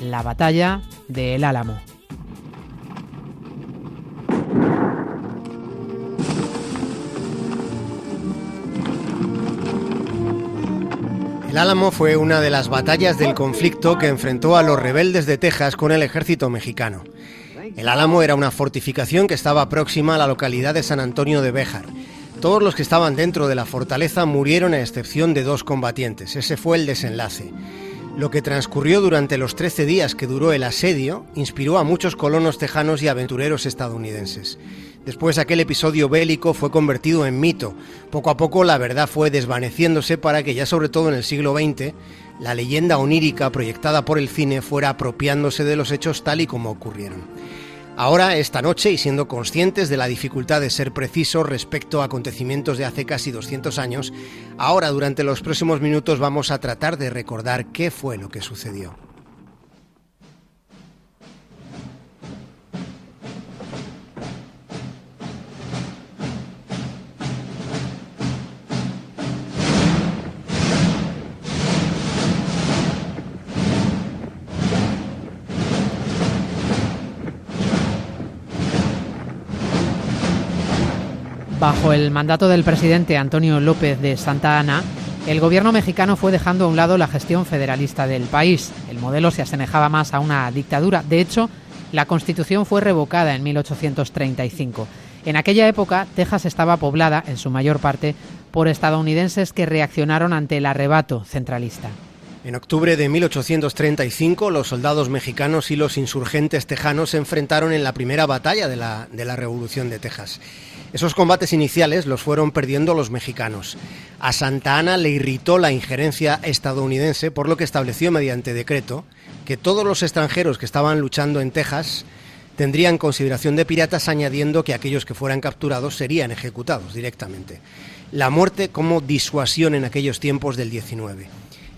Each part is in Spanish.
la batalla de El Álamo. El Álamo fue una de las batallas del conflicto que enfrentó a los rebeldes de Texas con el ejército mexicano. El Álamo era una fortificación que estaba próxima a la localidad de San Antonio de Béjar. Todos los que estaban dentro de la fortaleza murieron a excepción de dos combatientes. Ese fue el desenlace. Lo que transcurrió durante los 13 días que duró el asedio inspiró a muchos colonos tejanos y aventureros estadounidenses. Después aquel episodio bélico fue convertido en mito. Poco a poco la verdad fue desvaneciéndose para que ya sobre todo en el siglo XX la leyenda onírica proyectada por el cine fuera apropiándose de los hechos tal y como ocurrieron. Ahora, esta noche, y siendo conscientes de la dificultad de ser precisos respecto a acontecimientos de hace casi 200 años, ahora durante los próximos minutos vamos a tratar de recordar qué fue lo que sucedió. Bajo el mandato del presidente Antonio López de Santa Ana, el gobierno mexicano fue dejando a un lado la gestión federalista del país. El modelo se asemejaba más a una dictadura. De hecho, la Constitución fue revocada en 1835. En aquella época, Texas estaba poblada, en su mayor parte, por estadounidenses que reaccionaron ante el arrebato centralista. En octubre de 1835, los soldados mexicanos y los insurgentes tejanos se enfrentaron en la primera batalla de la, de la Revolución de Texas. Esos combates iniciales los fueron perdiendo los mexicanos. A Santa Ana le irritó la injerencia estadounidense, por lo que estableció mediante decreto que todos los extranjeros que estaban luchando en Texas tendrían consideración de piratas, añadiendo que aquellos que fueran capturados serían ejecutados directamente. La muerte como disuasión en aquellos tiempos del 19.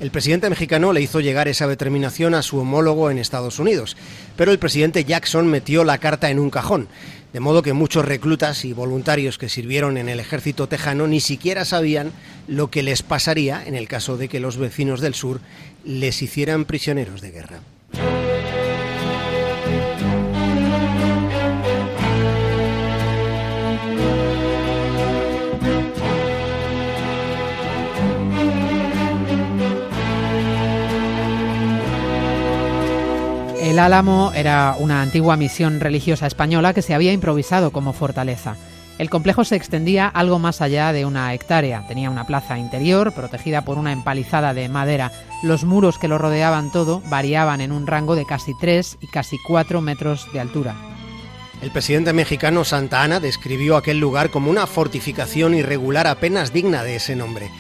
El presidente mexicano le hizo llegar esa determinación a su homólogo en Estados Unidos, pero el presidente Jackson metió la carta en un cajón, de modo que muchos reclutas y voluntarios que sirvieron en el ejército tejano ni siquiera sabían lo que les pasaría en el caso de que los vecinos del sur les hicieran prisioneros de guerra. Álamo era una antigua misión religiosa española que se había improvisado como fortaleza. El complejo se extendía algo más allá de una hectárea. Tenía una plaza interior protegida por una empalizada de madera. Los muros que lo rodeaban todo variaban en un rango de casi 3 y casi 4 metros de altura. El presidente mexicano Santa Ana describió aquel lugar como una fortificación irregular apenas digna de ese nombre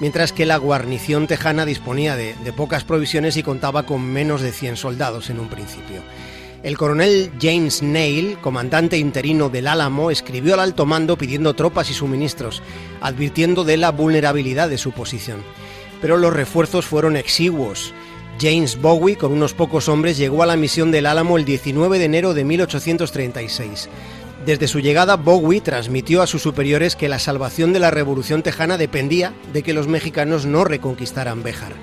mientras que la guarnición tejana disponía de, pocas provisiones y contaba con menos de 100 soldados en un principio. El coronel James Neil, comandante interino del Álamo, escribió al alto mando pidiendo tropas y suministros, advirtiendo de la vulnerabilidad de su posición. Pero los refuerzos fueron exiguos. James Bowie, con unos pocos hombres, llegó a la misión del Álamo el 19 de enero de 1836. Desde su llegada, Bowie transmitió a sus superiores que la salvación de la Revolución Tejana dependía de que los mexicanos no reconquistaran Béjar.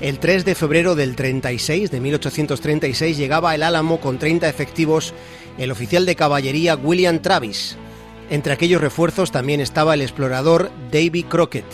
El 3 de febrero del 36, de 1836, llegaba el Álamo con 30 efectivos el oficial de caballería William Travis. Entre aquellos refuerzos también estaba el explorador Davy Crockett.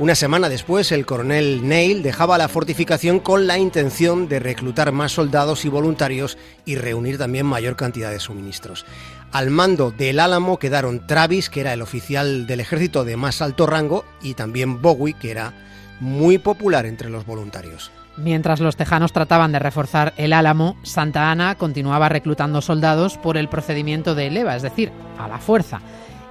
Una semana después, el coronel Neil dejaba la fortificación con la intención de reclutar más soldados y voluntarios y reunir también mayor cantidad de suministros. Al mando del Álamo quedaron Travis, que era el oficial del ejército de más alto rango, y también Bowie, que era muy popular entre los voluntarios. Mientras los tejanos trataban de reforzar el Álamo, Santa Ana continuaba reclutando soldados por el procedimiento de leva, es decir, a la fuerza.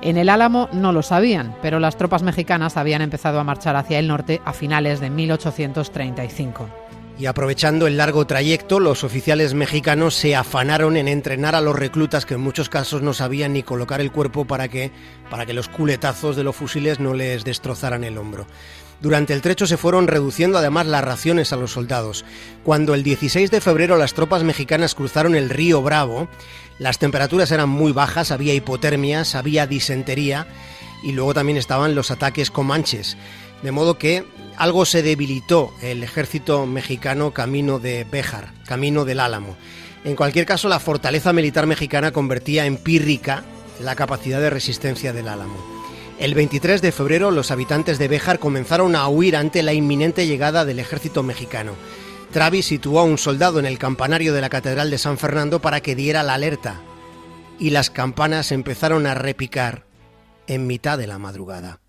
En el Álamo no lo sabían, pero las tropas mexicanas habían empezado a marchar hacia el norte a finales de 1835. Y aprovechando el largo trayecto, los oficiales mexicanos se afanaron en entrenar a los reclutas que en muchos casos no sabían ni colocar el cuerpo para que, para que los culetazos de los fusiles no les destrozaran el hombro. Durante el trecho se fueron reduciendo además las raciones a los soldados. Cuando el 16 de febrero las tropas mexicanas cruzaron el río Bravo, las temperaturas eran muy bajas, había hipotermias, había disentería y luego también estaban los ataques comanches. De modo que algo se debilitó el ejército mexicano camino de Béjar, camino del Álamo. En cualquier caso, la fortaleza militar mexicana convertía en pírrica la capacidad de resistencia del Álamo. El 23 de febrero los habitantes de Béjar comenzaron a huir ante la inminente llegada del ejército mexicano. Travis situó a un soldado en el campanario de la Catedral de San Fernando para que diera la alerta, y las campanas empezaron a repicar en mitad de la madrugada.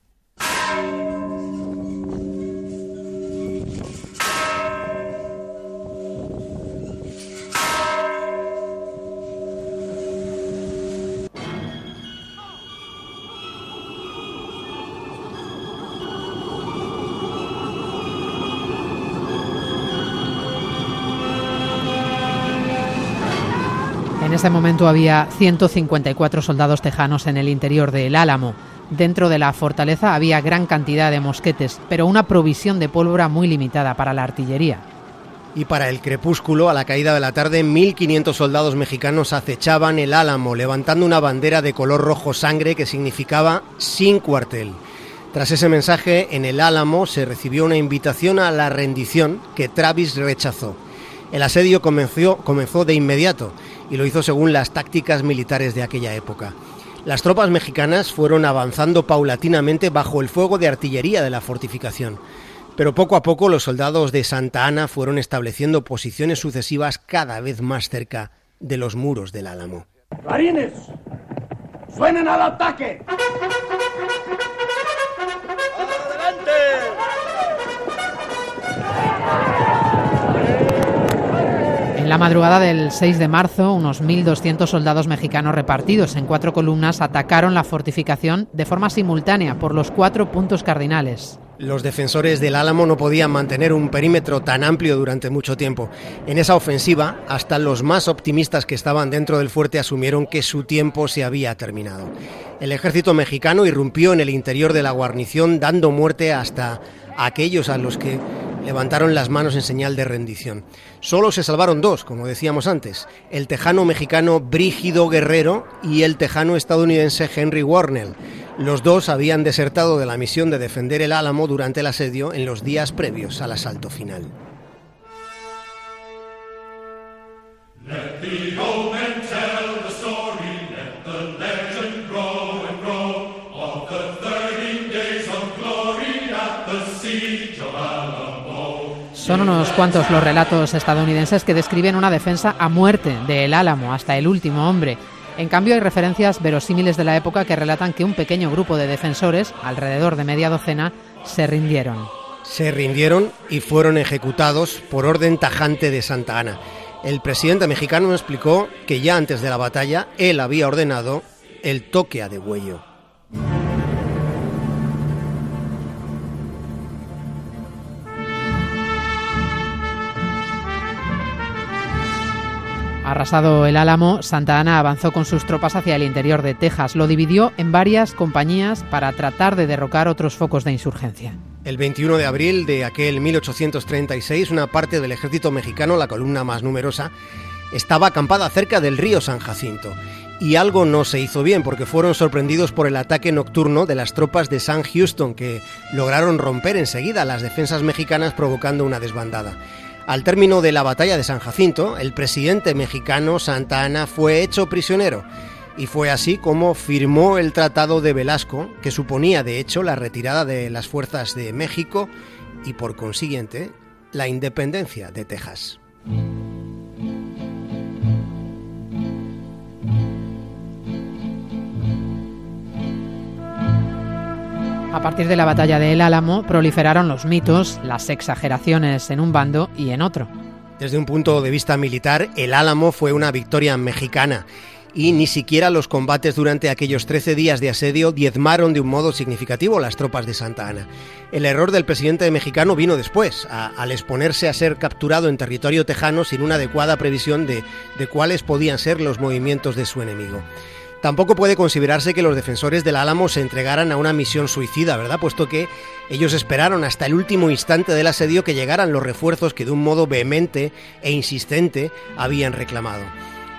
En ese momento había 154 soldados tejanos en el interior del Álamo. Dentro de la fortaleza había gran cantidad de mosquetes, pero una provisión de pólvora muy limitada para la artillería. Y para el crepúsculo, a la caída de la tarde, 1.500 soldados mexicanos acechaban el Álamo, levantando una bandera de color rojo sangre que significaba sin cuartel. Tras ese mensaje, en el Álamo se recibió una invitación a la rendición que Travis rechazó. El asedio comenzó, comenzó de inmediato y lo hizo según las tácticas militares de aquella época. Las tropas mexicanas fueron avanzando paulatinamente bajo el fuego de artillería de la fortificación, pero poco a poco los soldados de Santa Ana fueron estableciendo posiciones sucesivas cada vez más cerca de los muros del Álamo. ¡Clarines! ¡Suenen al ataque! La madrugada del 6 de marzo, unos 1.200 soldados mexicanos repartidos en cuatro columnas atacaron la fortificación de forma simultánea por los cuatro puntos cardinales. Los defensores del Álamo no podían mantener un perímetro tan amplio durante mucho tiempo. En esa ofensiva, hasta los más optimistas que estaban dentro del fuerte asumieron que su tiempo se había terminado. El ejército mexicano irrumpió en el interior de la guarnición dando muerte hasta aquellos a los que levantaron las manos en señal de rendición. Solo se salvaron dos, como decíamos antes, el tejano mexicano Brígido Guerrero y el tejano estadounidense Henry Warner. Los dos habían desertado de la misión de defender el Álamo durante el asedio en los días previos al asalto final. Son unos cuantos los relatos estadounidenses que describen una defensa a muerte del Álamo hasta el último hombre. En cambio, hay referencias verosímiles de la época que relatan que un pequeño grupo de defensores, alrededor de media docena, se rindieron. Se rindieron y fueron ejecutados por orden tajante de Santa Ana. El presidente mexicano explicó que ya antes de la batalla él había ordenado el toque a degüello. Arrasado el Álamo, Santa Ana avanzó con sus tropas hacia el interior de Texas. Lo dividió en varias compañías para tratar de derrocar otros focos de insurgencia. El 21 de abril de aquel 1836, una parte del ejército mexicano, la columna más numerosa, estaba acampada cerca del río San Jacinto. Y algo no se hizo bien porque fueron sorprendidos por el ataque nocturno de las tropas de San Houston que lograron romper enseguida las defensas mexicanas provocando una desbandada. Al término de la batalla de San Jacinto, el presidente mexicano Santa Ana fue hecho prisionero y fue así como firmó el Tratado de Velasco, que suponía de hecho la retirada de las fuerzas de México y por consiguiente la independencia de Texas. A partir de la batalla de El Álamo proliferaron los mitos, las exageraciones en un bando y en otro. Desde un punto de vista militar, el Álamo fue una victoria mexicana y ni siquiera los combates durante aquellos 13 días de asedio diezmaron de un modo significativo las tropas de Santa Ana. El error del presidente mexicano vino después, al exponerse a ser capturado en territorio tejano sin una adecuada previsión de, de cuáles podían ser los movimientos de su enemigo. Tampoco puede considerarse que los defensores del Álamo se entregaran a una misión suicida, ¿verdad? Puesto que ellos esperaron hasta el último instante del asedio que llegaran los refuerzos que de un modo vehemente e insistente habían reclamado.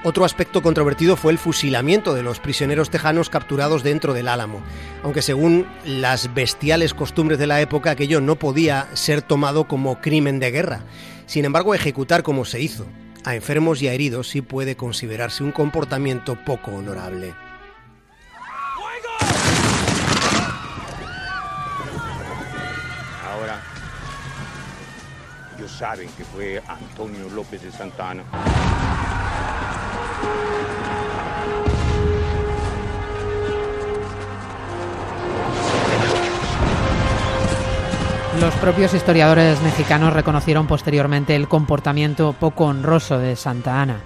Otro aspecto controvertido fue el fusilamiento de los prisioneros tejanos capturados dentro del Álamo, aunque según las bestiales costumbres de la época aquello no podía ser tomado como crimen de guerra. Sin embargo, ejecutar como se hizo a enfermos y a heridos sí puede considerarse un comportamiento poco honorable. Ahora, ellos saben que fue Antonio López de Santana. Los propios historiadores mexicanos reconocieron posteriormente el comportamiento poco honroso de Santa Ana.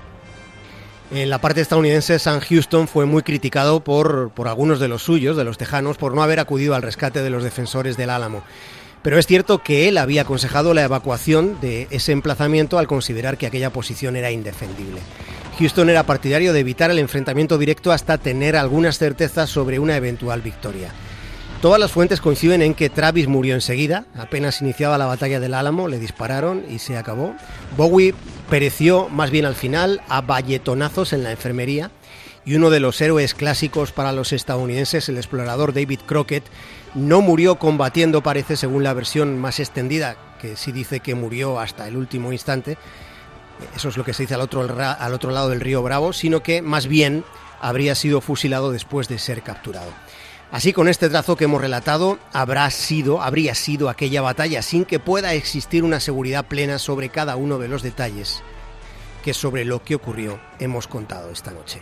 En la parte estadounidense, San Houston fue muy criticado por, por algunos de los suyos, de los tejanos, por no haber acudido al rescate de los defensores del Álamo. Pero es cierto que él había aconsejado la evacuación de ese emplazamiento al considerar que aquella posición era indefendible. Houston era partidario de evitar el enfrentamiento directo hasta tener algunas certezas sobre una eventual victoria. Todas las fuentes coinciden en que Travis murió enseguida, apenas iniciaba la batalla del Álamo, le dispararon y se acabó. Bowie pereció más bien al final a valletonazos en la enfermería y uno de los héroes clásicos para los estadounidenses, el explorador David Crockett, no murió combatiendo, parece, según la versión más extendida, que sí dice que murió hasta el último instante. Eso es lo que se dice al otro, al otro lado del río Bravo, sino que más bien habría sido fusilado después de ser capturado. Así, con este trazo que hemos relatado, habrá sido, habría sido aquella batalla sin que pueda existir una seguridad plena sobre cada uno de los detalles que sobre lo que ocurrió hemos contado esta noche.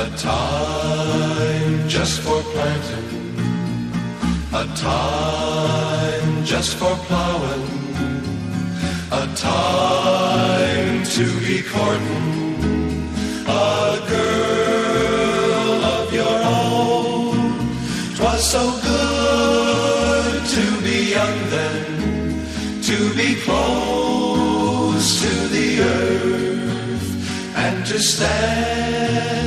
A time just for planting. A time just for plowing, a time to be courting. A girl of your own. Twas so good to be young then, to be close to the earth, and to stand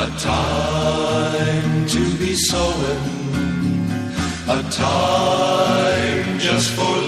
A time to be sowing, a time just for